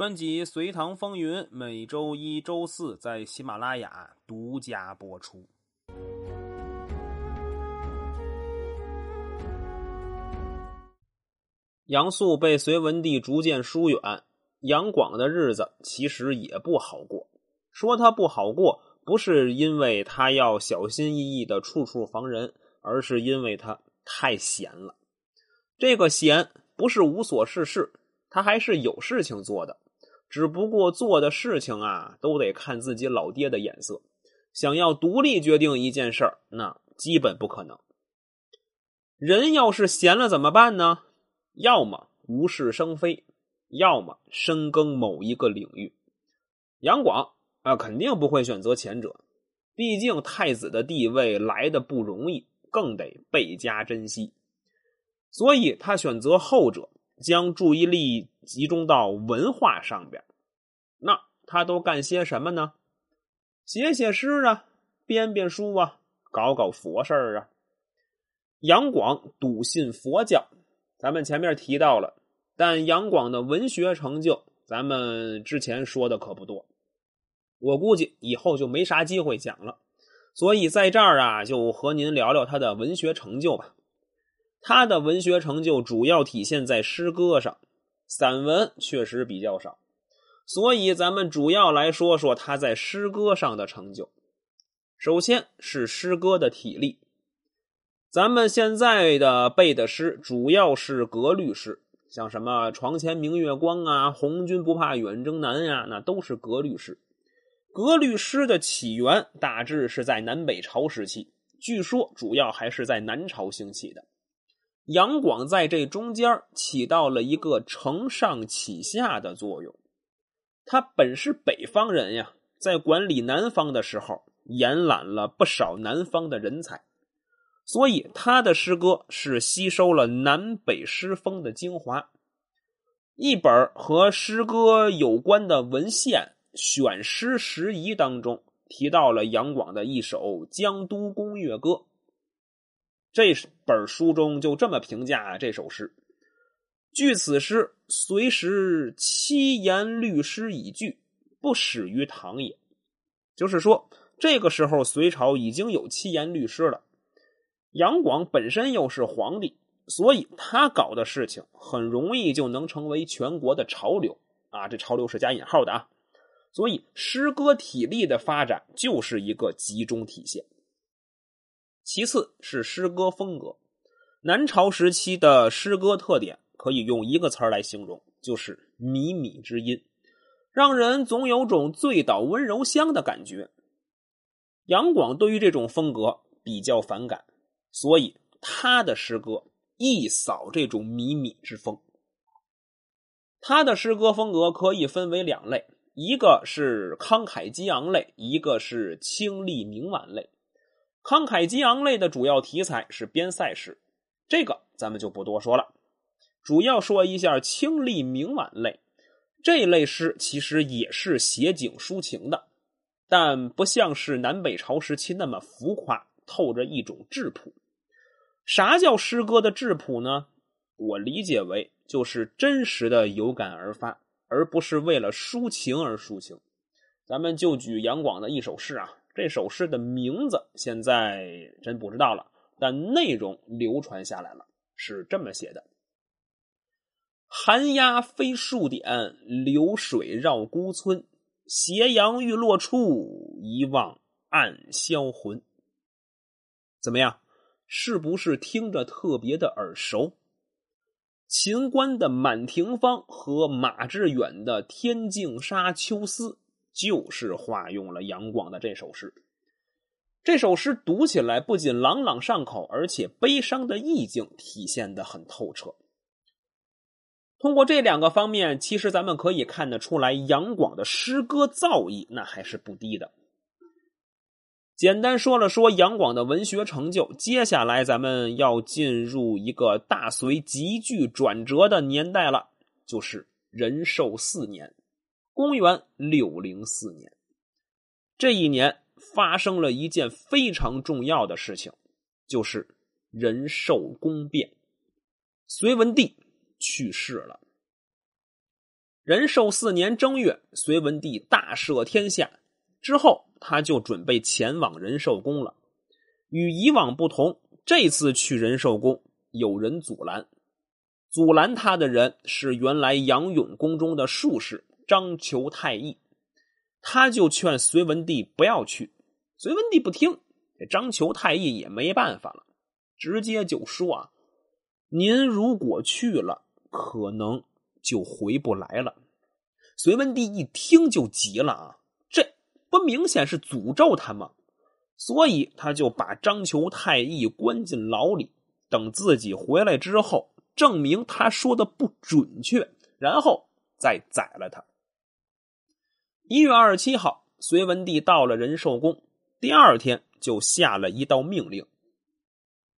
专辑《隋唐风云》每周一、周四在喜马拉雅独家播出。杨素被隋文帝逐渐疏远，杨广的日子其实也不好过。说他不好过，不是因为他要小心翼翼的处处防人，而是因为他太闲了。这个闲不是无所事事，他还是有事情做的。只不过做的事情啊，都得看自己老爹的眼色。想要独立决定一件事儿，那基本不可能。人要是闲了怎么办呢？要么无事生非，要么深耕某一个领域。杨广啊，肯定不会选择前者，毕竟太子的地位来的不容易，更得倍加珍惜。所以他选择后者。将注意力集中到文化上边，那他都干些什么呢？写写诗啊，编编书啊，搞搞佛事儿啊。杨广笃信佛教，咱们前面提到了，但杨广的文学成就，咱们之前说的可不多，我估计以后就没啥机会讲了，所以在这儿啊，就和您聊聊他的文学成就吧。他的文学成就主要体现在诗歌上，散文确实比较少，所以咱们主要来说说他在诗歌上的成就。首先是诗歌的体例，咱们现在的背的诗主要是格律诗，像什么“床前明月光”啊，“红军不怕远征难”呀，那都是格律诗。格律诗的起源大致是在南北朝时期，据说主要还是在南朝兴起的。杨广在这中间起到了一个承上启下的作用。他本是北方人呀，在管理南方的时候，延揽了不少南方的人才，所以他的诗歌是吸收了南北诗风的精华。一本和诗歌有关的文献《选诗拾遗》当中提到了杨广的一首《江都宫乐歌》。这本书中就这么评价这首诗：据此诗，隋时七言律诗已具，不始于唐也。就是说，这个时候隋朝已经有七言律诗了。杨广本身又是皇帝，所以他搞的事情很容易就能成为全国的潮流啊！这潮流是加引号的啊。所以，诗歌体例的发展就是一个集中体现。其次是诗歌风格，南朝时期的诗歌特点可以用一个词来形容，就是靡靡之音，让人总有种醉倒温柔乡的感觉。杨广对于这种风格比较反感，所以他的诗歌一扫这种靡靡之风。他的诗歌风格可以分为两类，一个是慷慨激昂类，一个是清丽明婉类。慷慨激昂类的主要题材是边塞诗，这个咱们就不多说了。主要说一下清丽明婉类这类诗，其实也是写景抒情的，但不像是南北朝时期那么浮夸，透着一种质朴。啥叫诗歌的质朴呢？我理解为就是真实的有感而发，而不是为了抒情而抒情。咱们就举杨广的一首诗啊。这首诗的名字现在真不知道了，但内容流传下来了，是这么写的：“寒鸦飞数点，流水绕孤村。斜阳欲落处，一望暗销魂。”怎么样？是不是听着特别的耳熟？秦观的《满庭芳》和马致远的《天净沙·秋思》。就是化用了杨广的这首诗。这首诗读起来不仅朗朗上口，而且悲伤的意境体现的很透彻。通过这两个方面，其实咱们可以看得出来，杨广的诗歌造诣那还是不低的。简单说了说杨广的文学成就，接下来咱们要进入一个大隋急剧转折的年代了，就是仁寿四年。公元六零四年，这一年发生了一件非常重要的事情，就是仁寿宫变。隋文帝去世了。仁寿四年正月，隋文帝大赦天下之后，他就准备前往仁寿宫了。与以往不同，这次去仁寿宫有人阻拦。阻拦他的人是原来杨永宫中的术士张求太医，他就劝隋文帝不要去。隋文帝不听，这张求太医也没办法了，直接就说：“啊，您如果去了，可能就回不来了。”隋文帝一听就急了啊，这不明显是诅咒他吗？所以他就把张求太医关进牢里，等自己回来之后。证明他说的不准确，然后再宰了他。一月二十七号，隋文帝到了仁寿宫，第二天就下了一道命令，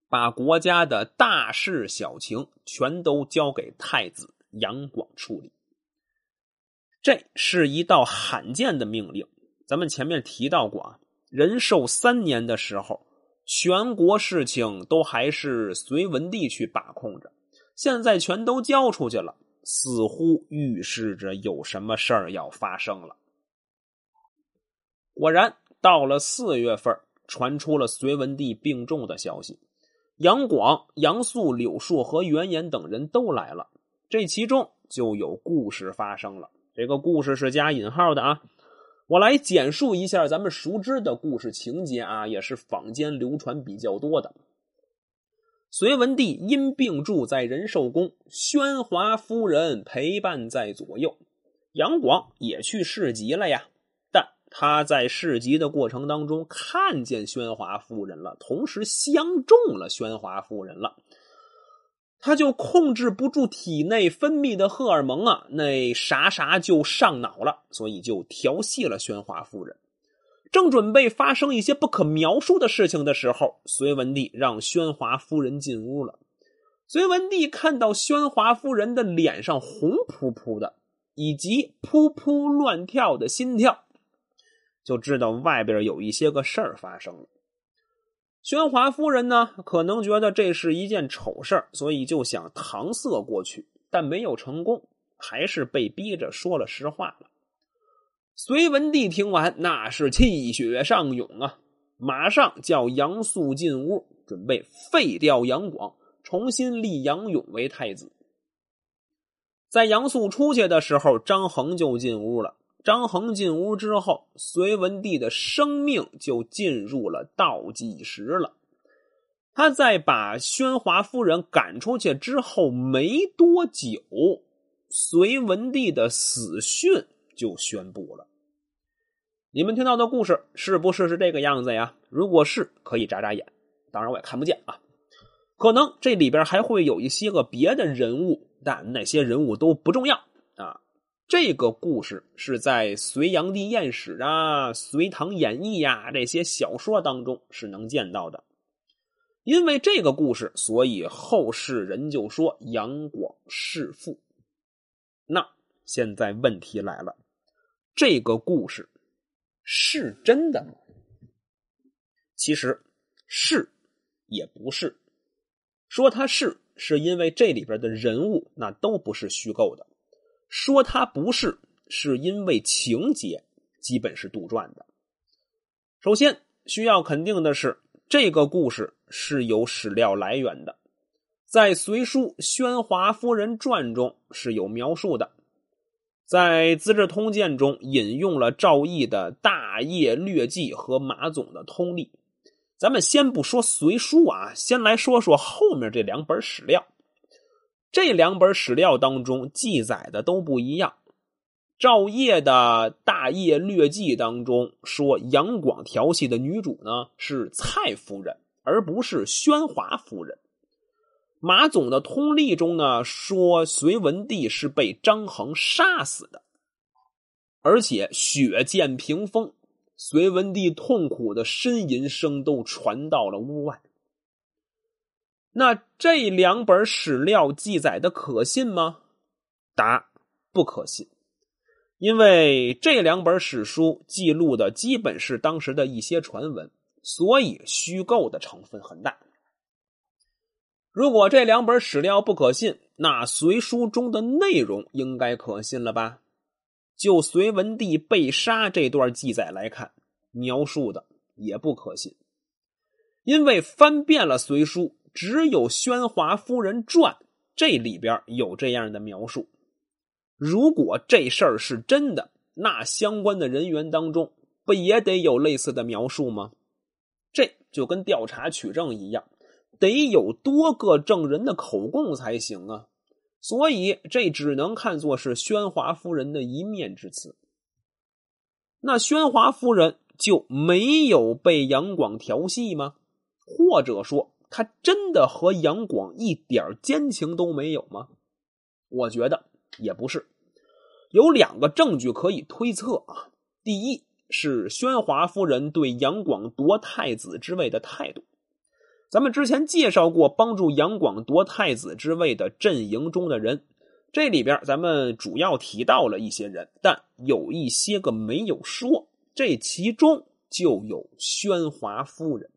把国家的大事小情全都交给太子杨广处理。这是一道罕见的命令。咱们前面提到过啊，仁寿三年的时候，全国事情都还是隋文帝去把控着。现在全都交出去了，似乎预示着有什么事儿要发生了。果然，到了四月份，传出了隋文帝病重的消息。杨广、杨素、柳树和袁岩等人都来了，这其中就有故事发生了。这个故事是加引号的啊，我来简述一下咱们熟知的故事情节啊，也是坊间流传比较多的。隋文帝因病住在仁寿宫，宣华夫人陪伴在左右。杨广也去市集了呀，他在市集的过程当中看见宣华夫人了，同时相中了宣华夫人了，他就控制不住体内分泌的荷尔蒙啊，那啥啥就上脑了，所以就调戏了宣华夫人。正准备发生一些不可描述的事情的时候，隋文帝让宣华夫人进屋了。隋文帝看到宣华夫人的脸上红扑扑的，以及扑扑乱跳的心跳，就知道外边有一些个事儿发生了。宣华夫人呢，可能觉得这是一件丑事儿所以就想搪塞过去，但没有成功，还是被逼着说了实话了。隋文帝听完，那是气血上涌啊！马上叫杨素进屋，准备废掉杨广，重新立杨勇为太子。在杨素出去的时候，张衡就进屋了。张衡进屋之后，隋文帝的生命就进入了倒计时了。他在把宣华夫人赶出去之后没多久，隋文帝的死讯就宣布了。你们听到的故事是不是是这个样子呀？如果是，可以眨眨眼。当然我也看不见啊。可能这里边还会有一些个别的人物，但那些人物都不重要啊。这个故事是在《隋炀帝验史》啊、《隋唐演义》呀这些小说当中是能见到的。因为这个故事，所以后世人就说杨广弑父。那现在问题来了，这个故事。是真的吗？其实是也不是。说它是，是因为这里边的人物那都不是虚构的；说他不是，是因为情节基本是杜撰的。首先需要肯定的是，这个故事是有史料来源的，在《隋书·宣华夫人传》中是有描述的。在《资治通鉴》中引用了赵翼的《大业略记》和马总的《通历》。咱们先不说《隋书》啊，先来说说后面这两本史料。这两本史料当中记载的都不一样。赵烨的《大业略记》当中说，杨广调戏的女主呢是蔡夫人，而不是宣华夫人。马总的通历中呢说，隋文帝是被张衡杀死的，而且血溅屏风，隋文帝痛苦的呻吟声都传到了屋外。那这两本史料记载的可信吗？答：不可信，因为这两本史书记录的基本是当时的一些传闻，所以虚构的成分很大。如果这两本史料不可信，那《隋书》中的内容应该可信了吧？就隋文帝被杀这段记载来看，描述的也不可信。因为翻遍了隋书，只有《宣华夫人传》这里边有这样的描述。如果这事儿是真的，那相关的人员当中不也得有类似的描述吗？这就跟调查取证一样，得有多个证人的口供才行啊。所以这只能看作是宣华夫人的一面之词。那宣华夫人就没有被杨广调戏吗？或者说，他真的和杨广一点奸情都没有吗？我觉得也不是。有两个证据可以推测啊。第一是宣华夫人对杨广夺太子之位的态度。咱们之前介绍过，帮助杨广夺太子之位的阵营中的人，这里边咱们主要提到了一些人，但有一些个没有说。这其中就有宣华夫人。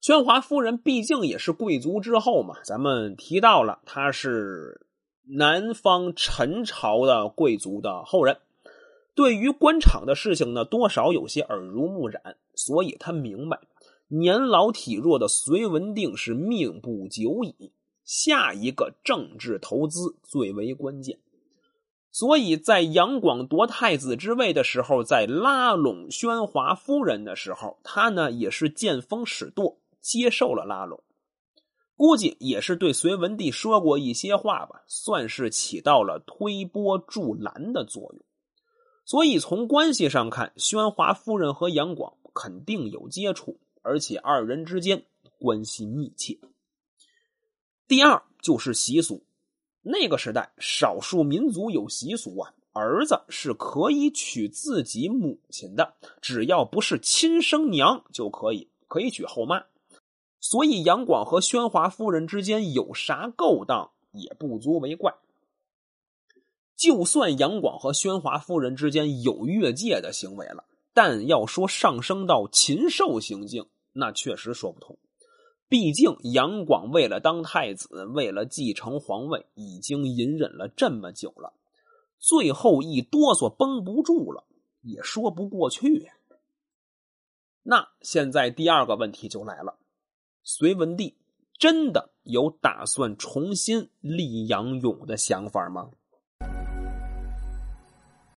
宣华夫人毕竟也是贵族之后嘛，咱们提到了她是南方陈朝的贵族的后人，对于官场的事情呢，多少有些耳濡目染，所以他明白年老体弱的隋文定是命不久矣，下一个政治投资最为关键，所以在杨广夺太子之位的时候，在拉拢宣华夫人的时候，他呢也是见风使舵。接受了拉拢，估计也是对隋文帝说过一些话吧，算是起到了推波助澜的作用。所以从关系上看，宣华夫人和杨广肯定有接触，而且二人之间关系密切。第二就是习俗，那个时代少数民族有习俗啊，儿子是可以娶自己母亲的，只要不是亲生娘就可以，可以娶后妈。所以，杨广和宣华夫人之间有啥勾当也不足为怪。就算杨广和宣华夫人之间有越界的行为了，但要说上升到禽兽行径，那确实说不通。毕竟杨广为了当太子，为了继承皇位，已经隐忍了这么久了，最后一哆嗦绷不住了，也说不过去。那现在第二个问题就来了。隋文帝真的有打算重新立杨勇的想法吗？